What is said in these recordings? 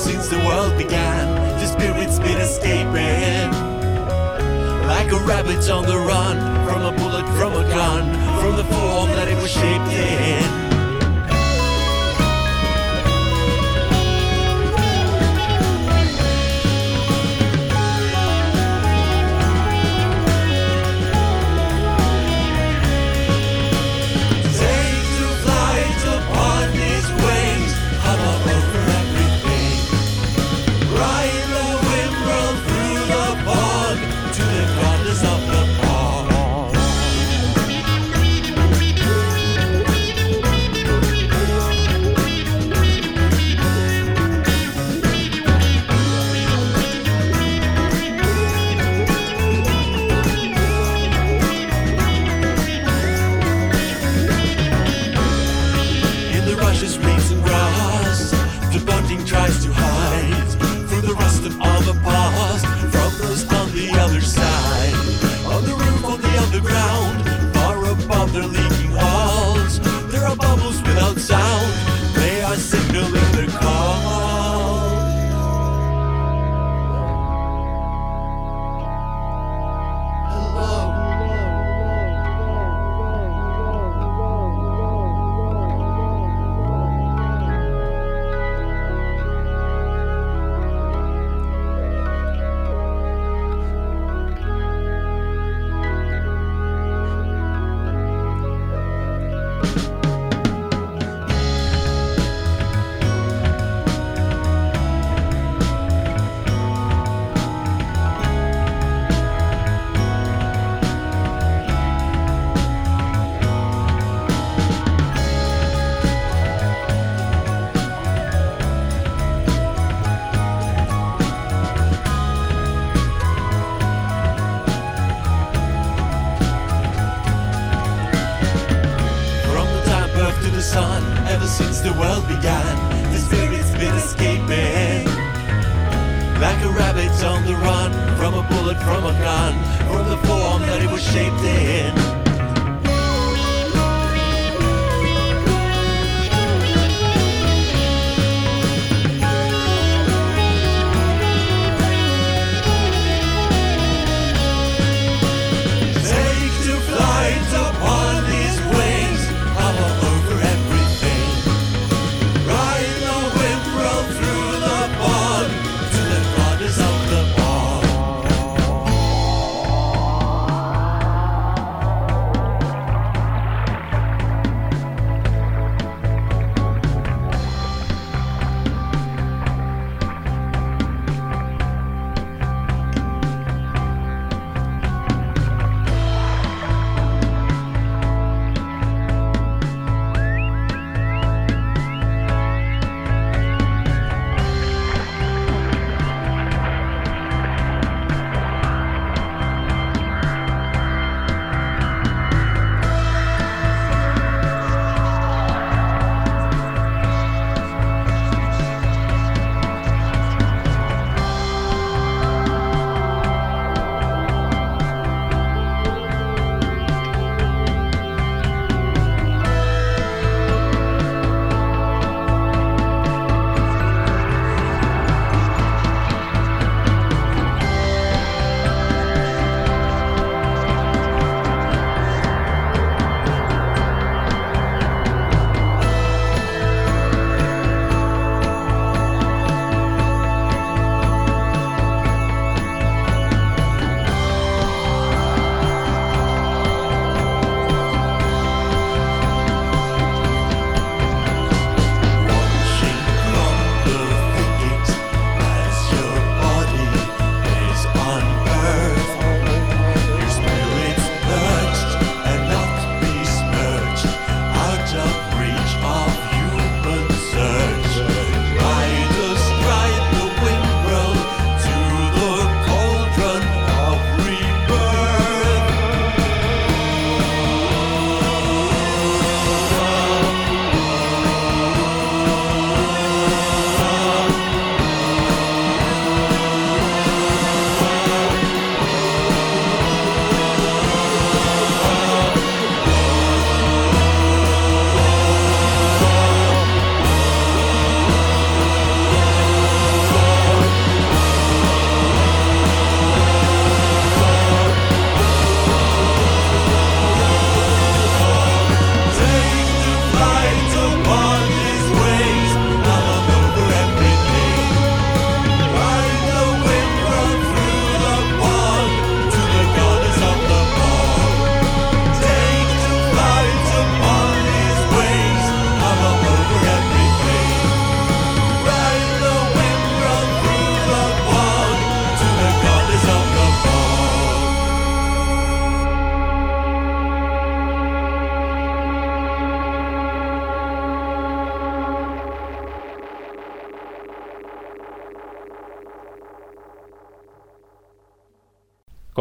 since the world began, the spirit's been escaping. Like a rabbit on the run, from a bullet, from a gun, from the form that it was shaped in.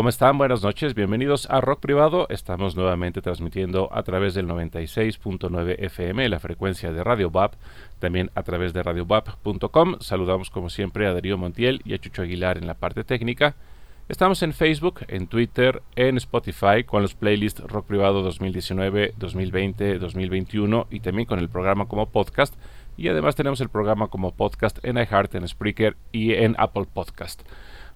¿Cómo están? Buenas noches, bienvenidos a Rock Privado. Estamos nuevamente transmitiendo a través del 96.9 FM, la frecuencia de Radio BAP, también a través de radiobap.com. Saludamos como siempre a Darío Montiel y a Chucho Aguilar en la parte técnica. Estamos en Facebook, en Twitter, en Spotify con los playlists Rock Privado 2019, 2020, 2021 y también con el programa como podcast. Y además tenemos el programa como podcast en iHeart, en Spreaker y en Apple Podcast.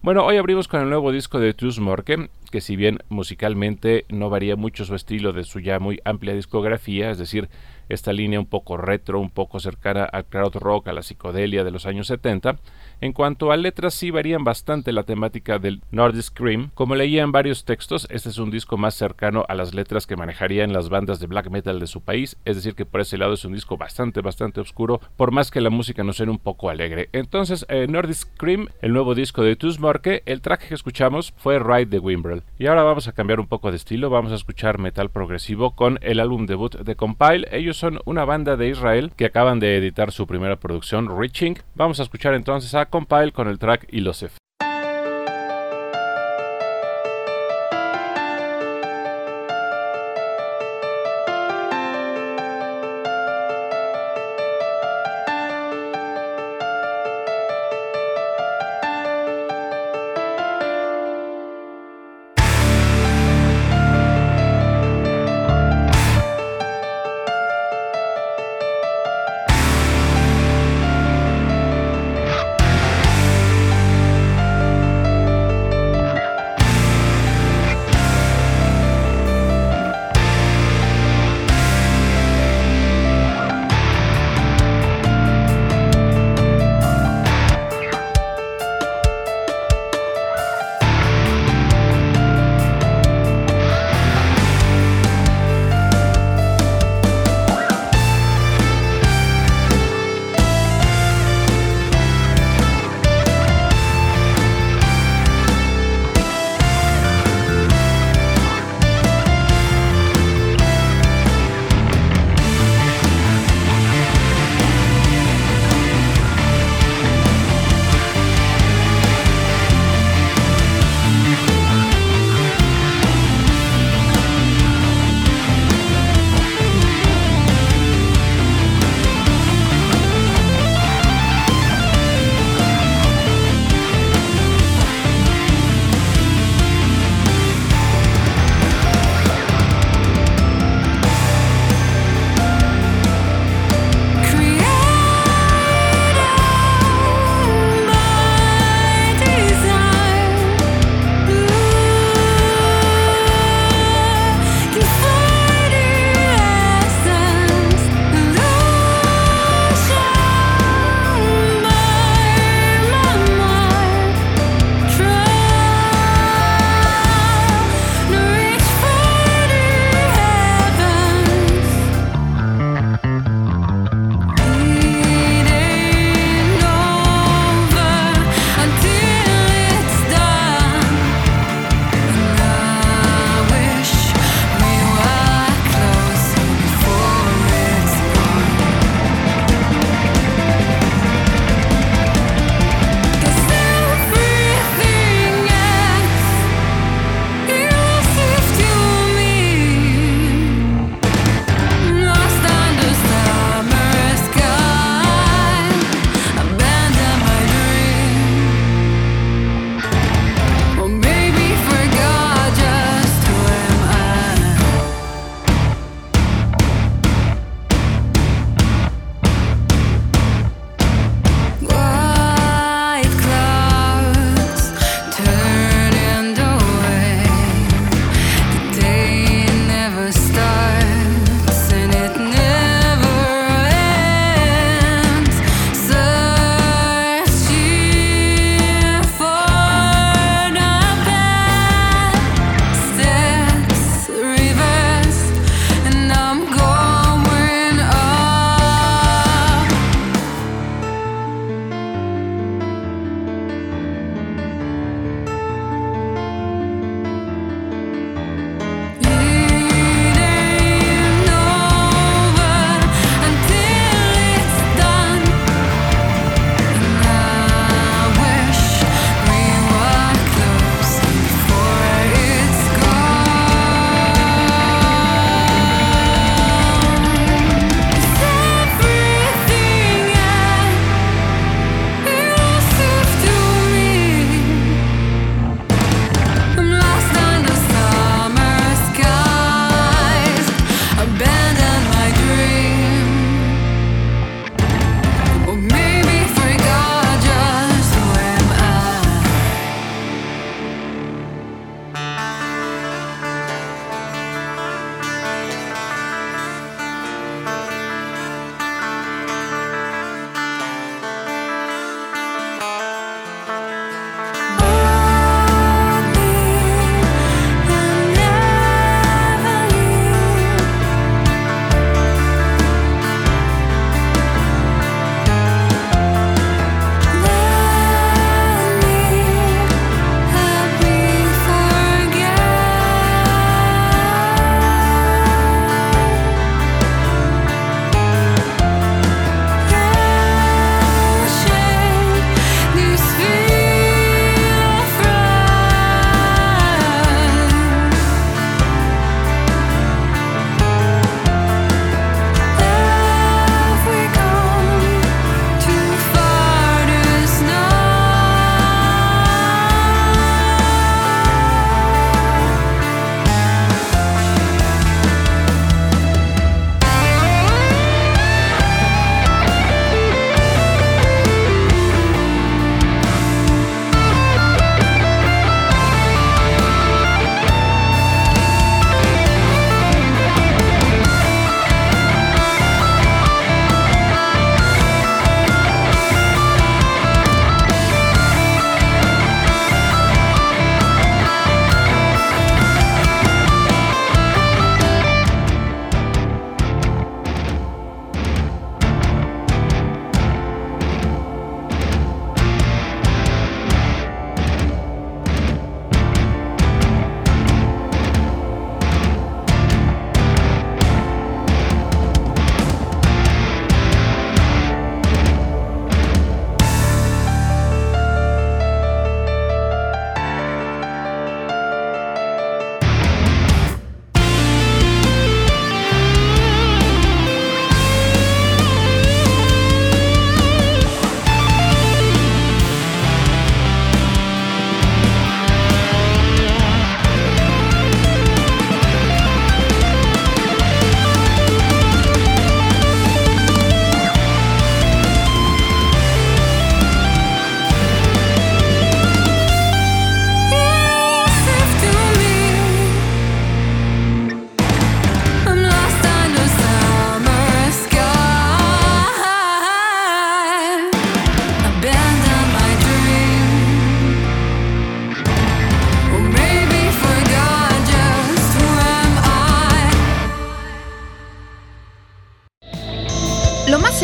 Bueno, hoy abrimos con el nuevo disco de Truss Morke, que si bien musicalmente no varía mucho su estilo de su ya muy amplia discografía, es decir, esta línea un poco retro, un poco cercana al crowd rock, a la psicodelia de los años 70, en cuanto a letras, sí varían bastante la temática del Nordic Scream. Como leía en varios textos, este es un disco más cercano a las letras que manejarían las bandas de black metal de su país, es decir, que por ese lado es un disco bastante, bastante oscuro, por más que la música no suene un poco alegre. Entonces, eh, Nordic Scream, el nuevo disco de Tusmorke, el track que escuchamos fue Ride the Wimbrel. Y ahora vamos a cambiar un poco de estilo, vamos a escuchar metal progresivo con el álbum debut de Compile. Ellos son una banda de Israel que acaban de editar su primera producción, Reaching. Vamos a escuchar entonces a Compile con el track Ilosef.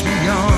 me on.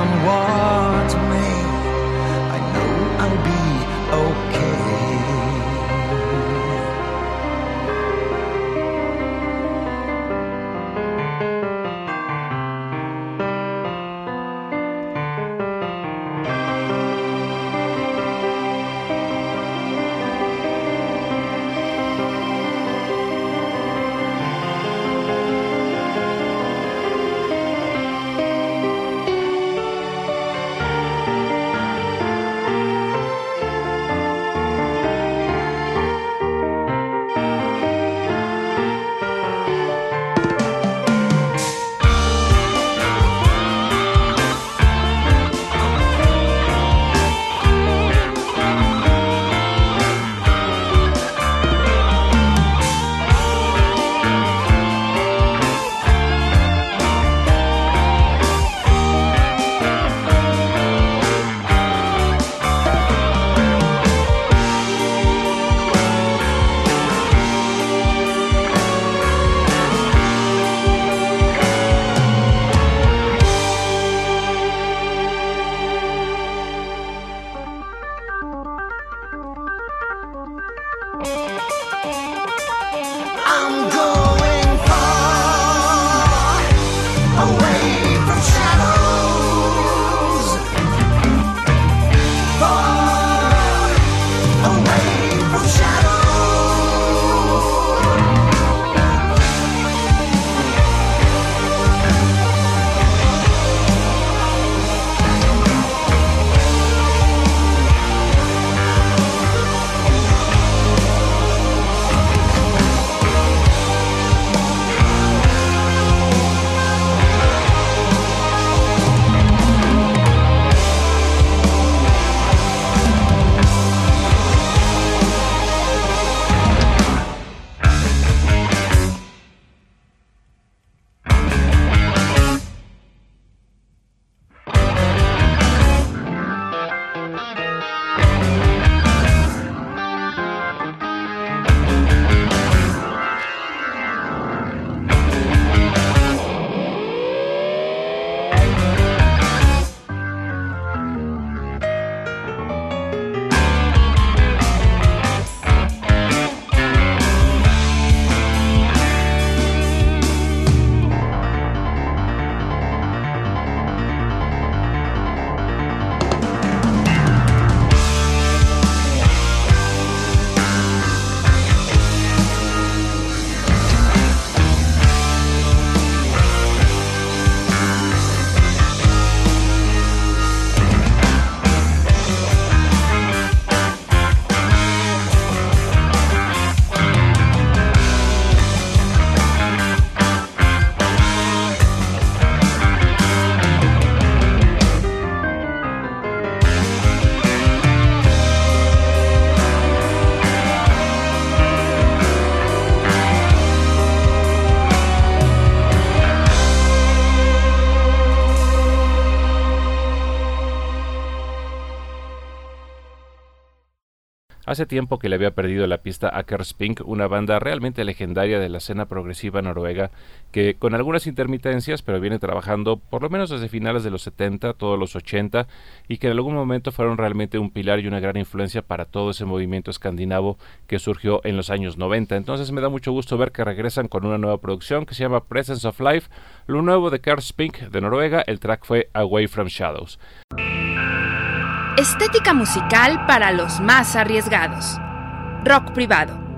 someone. Hace tiempo que le había perdido la pista a Kerspink, una banda realmente legendaria de la escena progresiva noruega que con algunas intermitencias, pero viene trabajando por lo menos desde finales de los 70, todos los 80, y que en algún momento fueron realmente un pilar y una gran influencia para todo ese movimiento escandinavo que surgió en los años 90. Entonces me da mucho gusto ver que regresan con una nueva producción que se llama Presence of Life, lo nuevo de Kerspink de Noruega, el track fue Away from Shadows. Estética musical para los más arriesgados. Rock privado.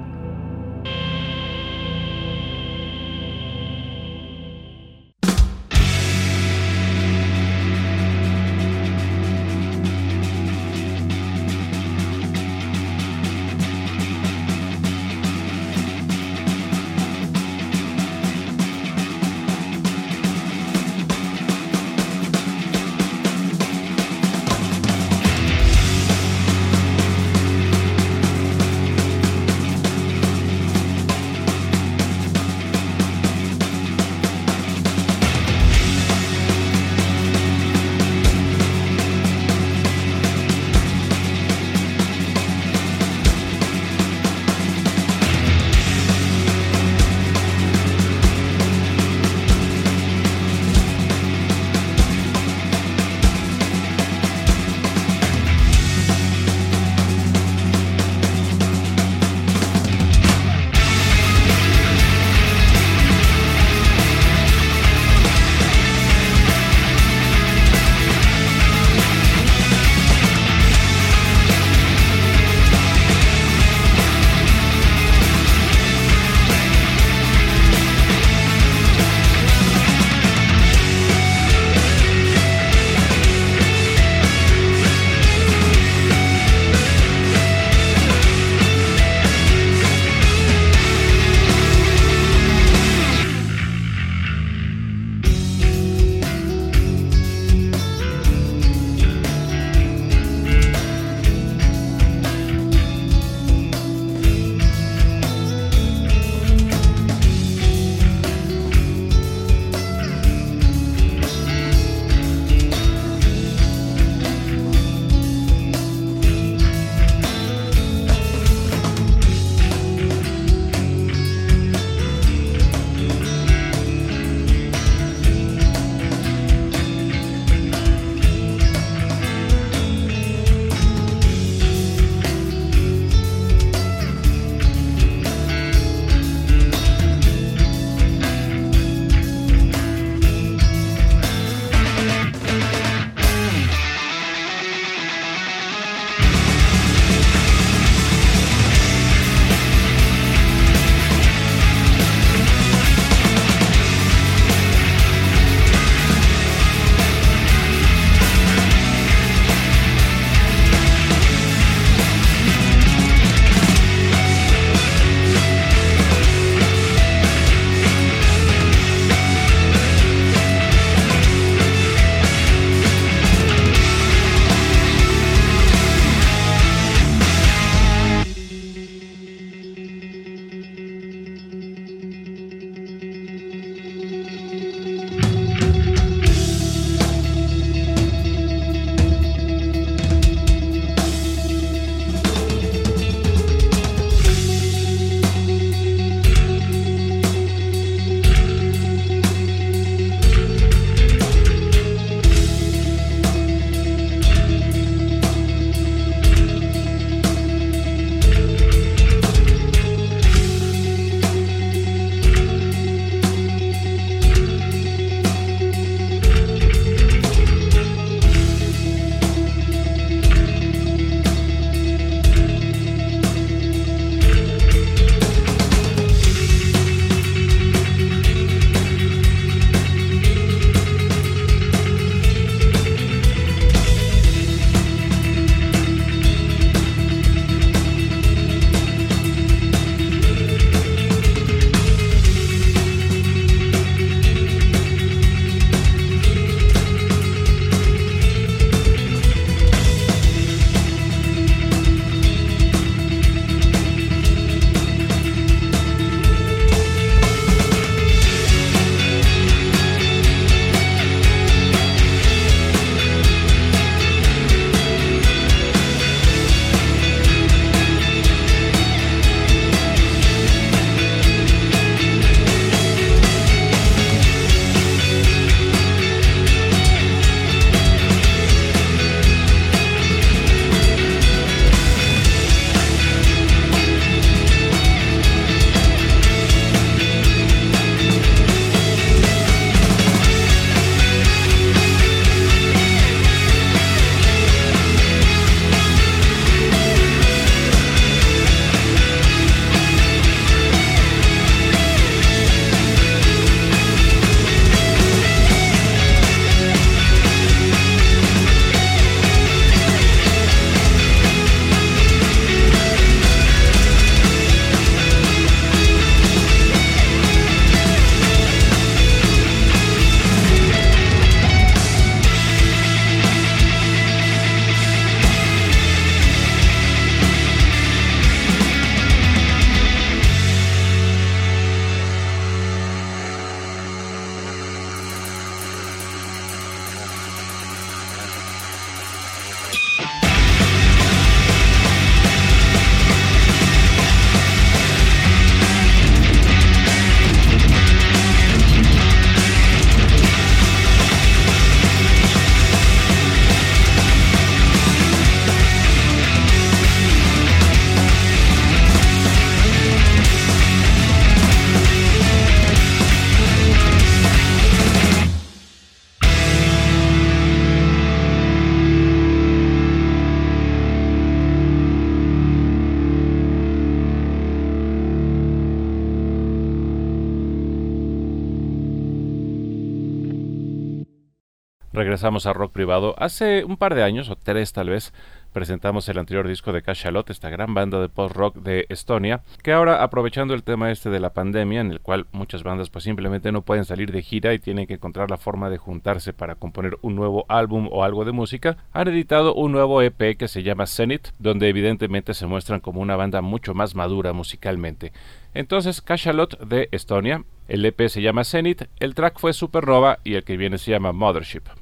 Regresamos a rock privado. Hace un par de años, o tres tal vez, presentamos el anterior disco de Cachalot, esta gran banda de post-rock de Estonia, que ahora aprovechando el tema este de la pandemia, en el cual muchas bandas pues simplemente no pueden salir de gira y tienen que encontrar la forma de juntarse para componer un nuevo álbum o algo de música, han editado un nuevo EP que se llama Zenith, donde evidentemente se muestran como una banda mucho más madura musicalmente. Entonces, Cachalot de Estonia, el EP se llama Zenith, el track fue Supernova y el que viene se llama Mothership.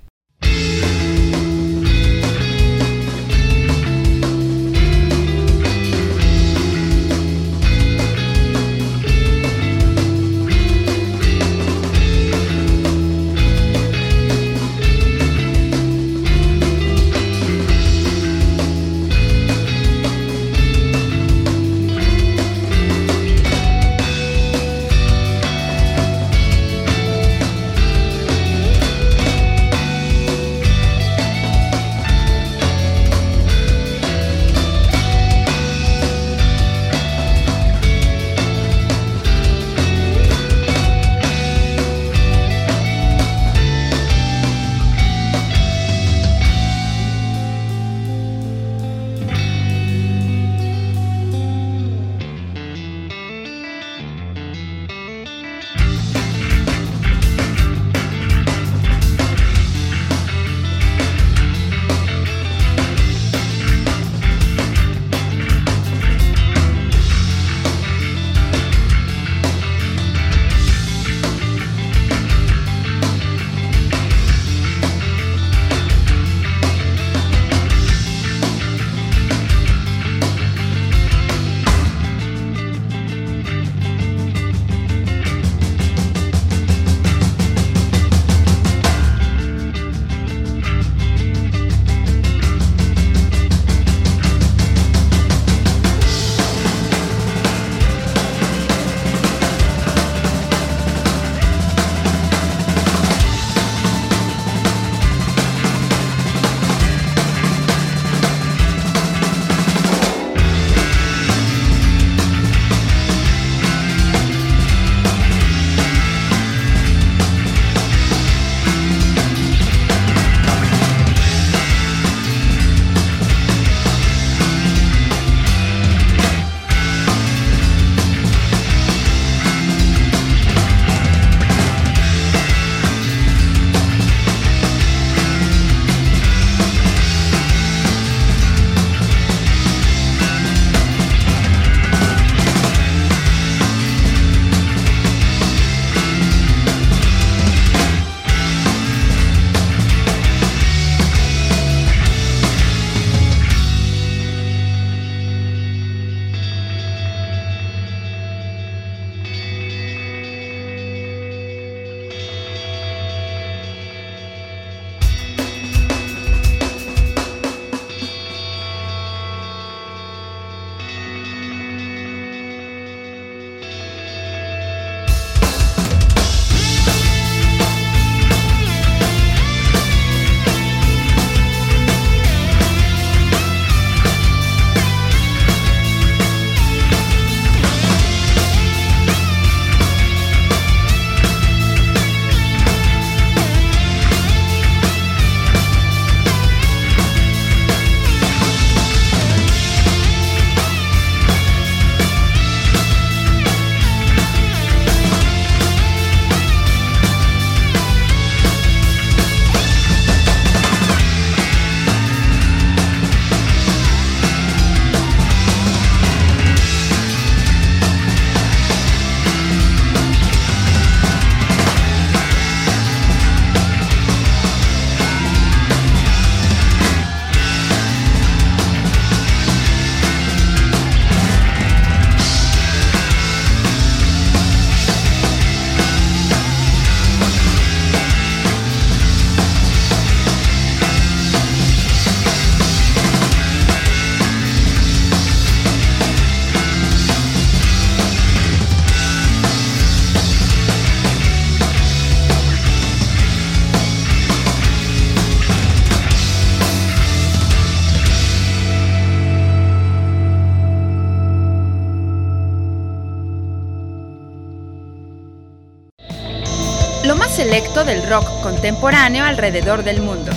Contemporáneo alrededor del mundo.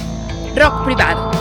Rock privado.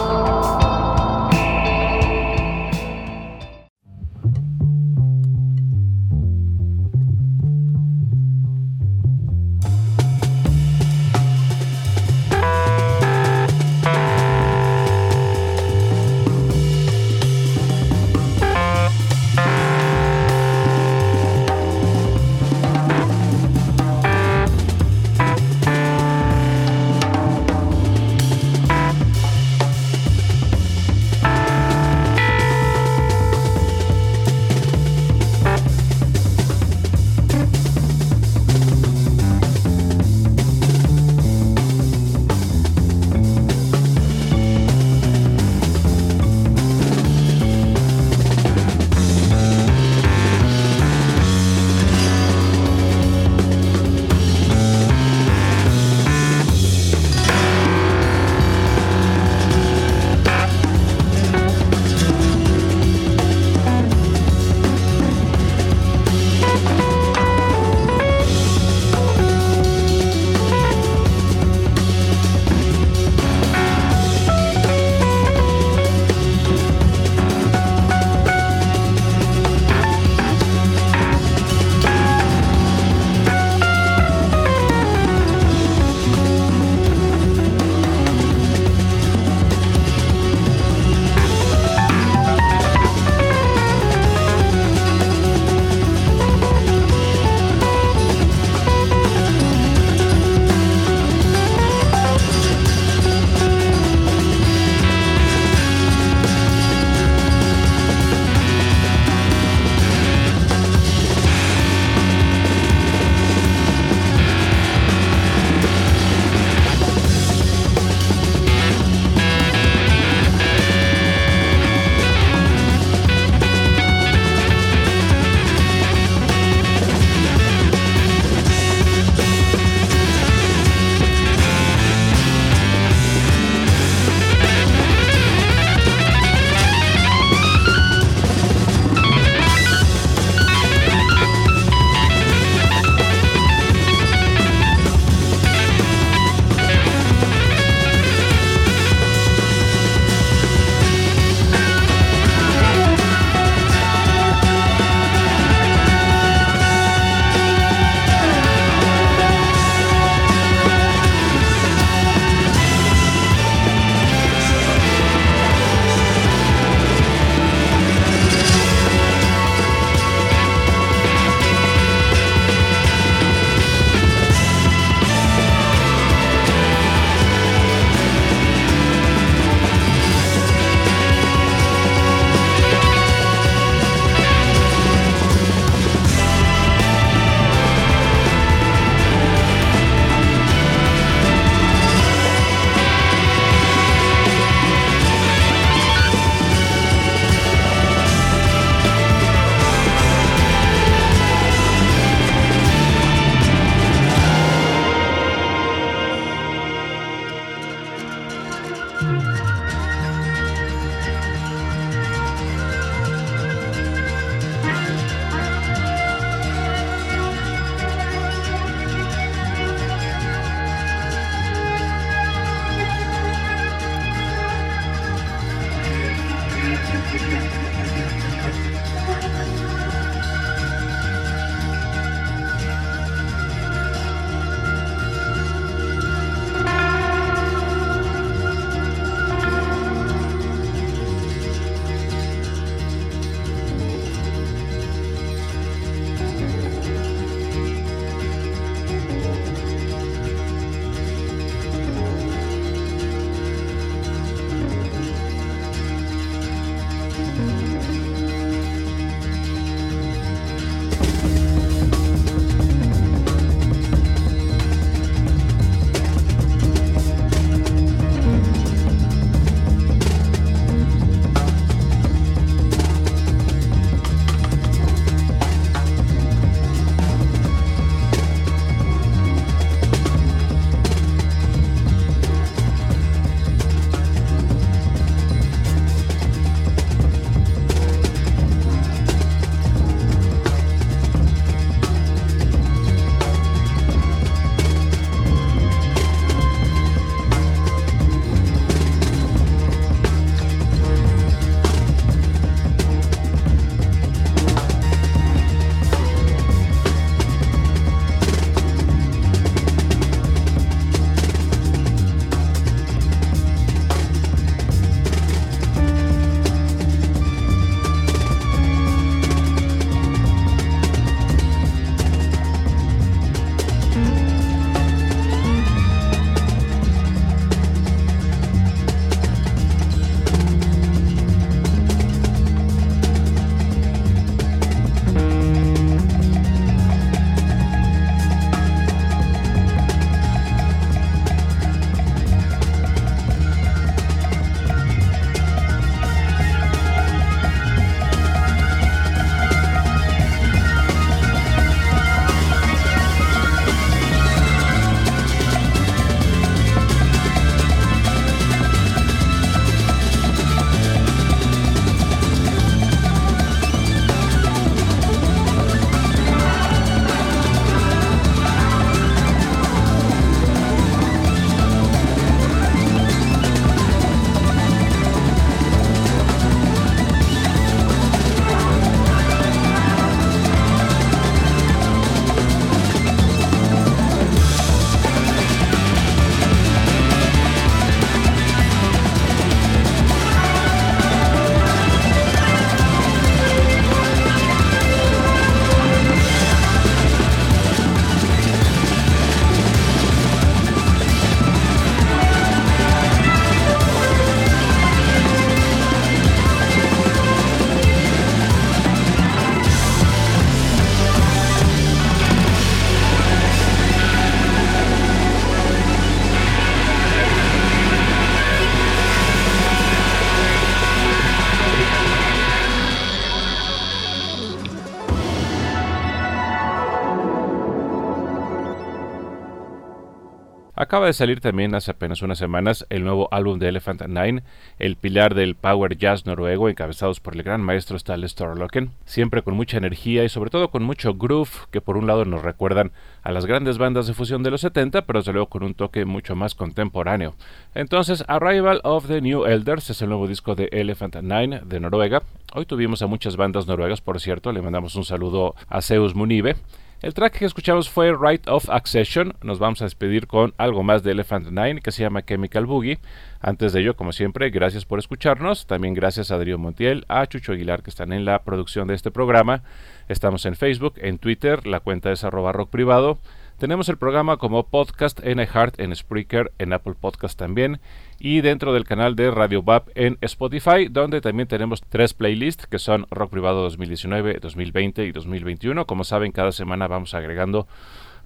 Acaba de salir también hace apenas unas semanas el nuevo álbum de Elephant Nine, el pilar del power jazz noruego encabezados por el gran maestro Stale Storlocken, siempre con mucha energía y sobre todo con mucho groove que por un lado nos recuerdan a las grandes bandas de fusión de los 70, pero desde luego con un toque mucho más contemporáneo. Entonces, Arrival of the New Elders es el nuevo disco de Elephant Nine de Noruega. Hoy tuvimos a muchas bandas noruegas, por cierto, le mandamos un saludo a Zeus Munibe. El track que escuchamos fue Right of Accession. Nos vamos a despedir con algo más de Elephant Nine que se llama Chemical Boogie. Antes de ello, como siempre, gracias por escucharnos. También gracias a Adrián Montiel, a Chucho Aguilar que están en la producción de este programa. Estamos en Facebook, en Twitter, la cuenta es arroba rock privado. Tenemos el programa como podcast en iHeart, en Spreaker, en Apple Podcast también y dentro del canal de Radio BAP en Spotify, donde también tenemos tres playlists que son Rock Privado 2019, 2020 y 2021. Como saben, cada semana vamos agregando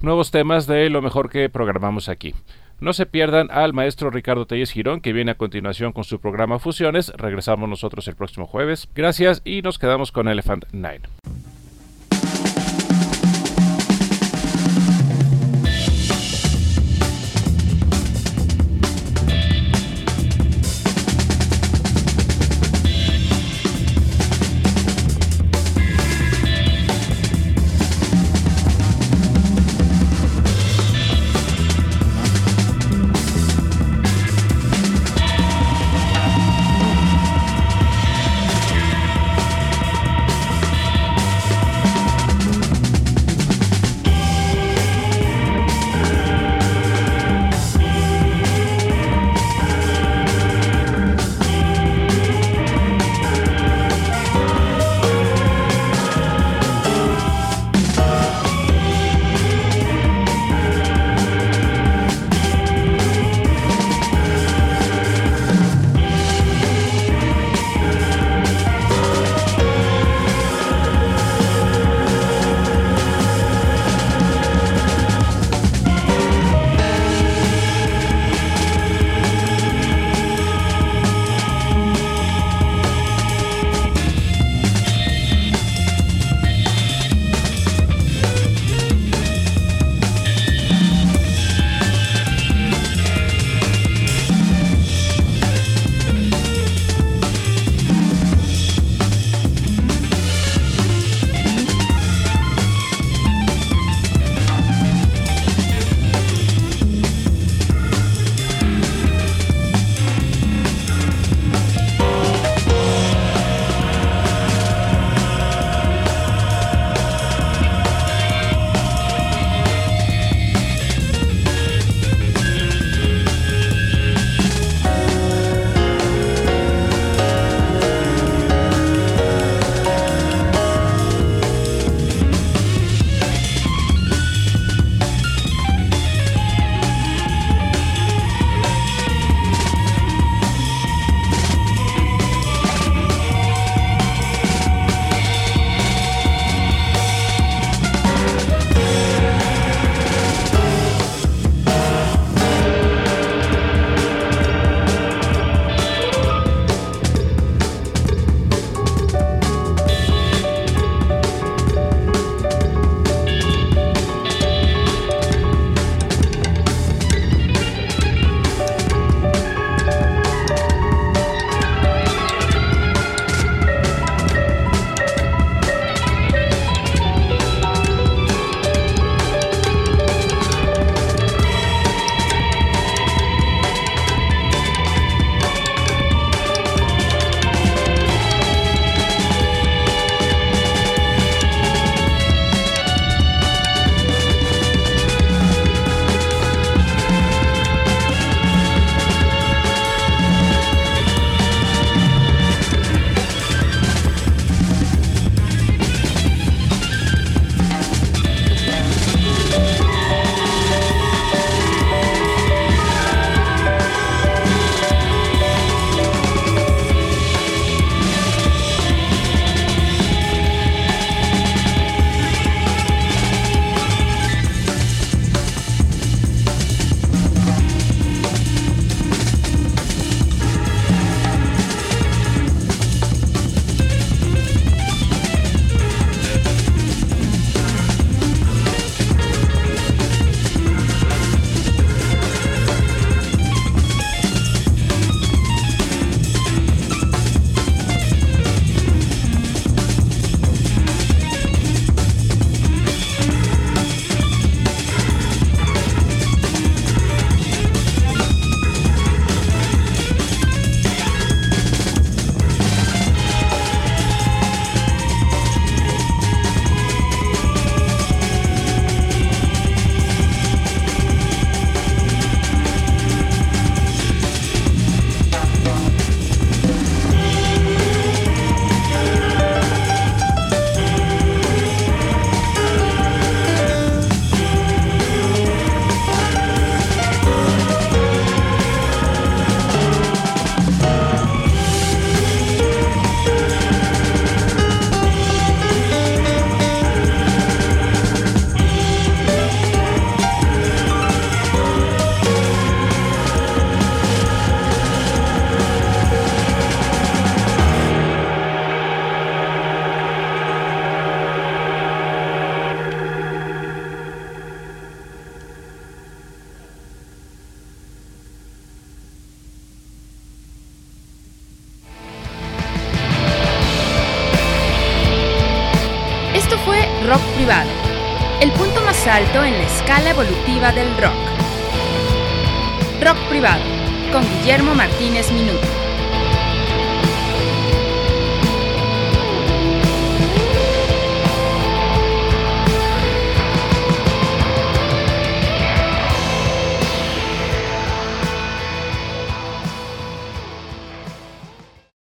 nuevos temas de lo mejor que programamos aquí. No se pierdan al maestro Ricardo Telles Girón, que viene a continuación con su programa Fusiones. Regresamos nosotros el próximo jueves. Gracias y nos quedamos con Elephant Nine. Del rock. Rock privado, con Guillermo Martínez Minuto.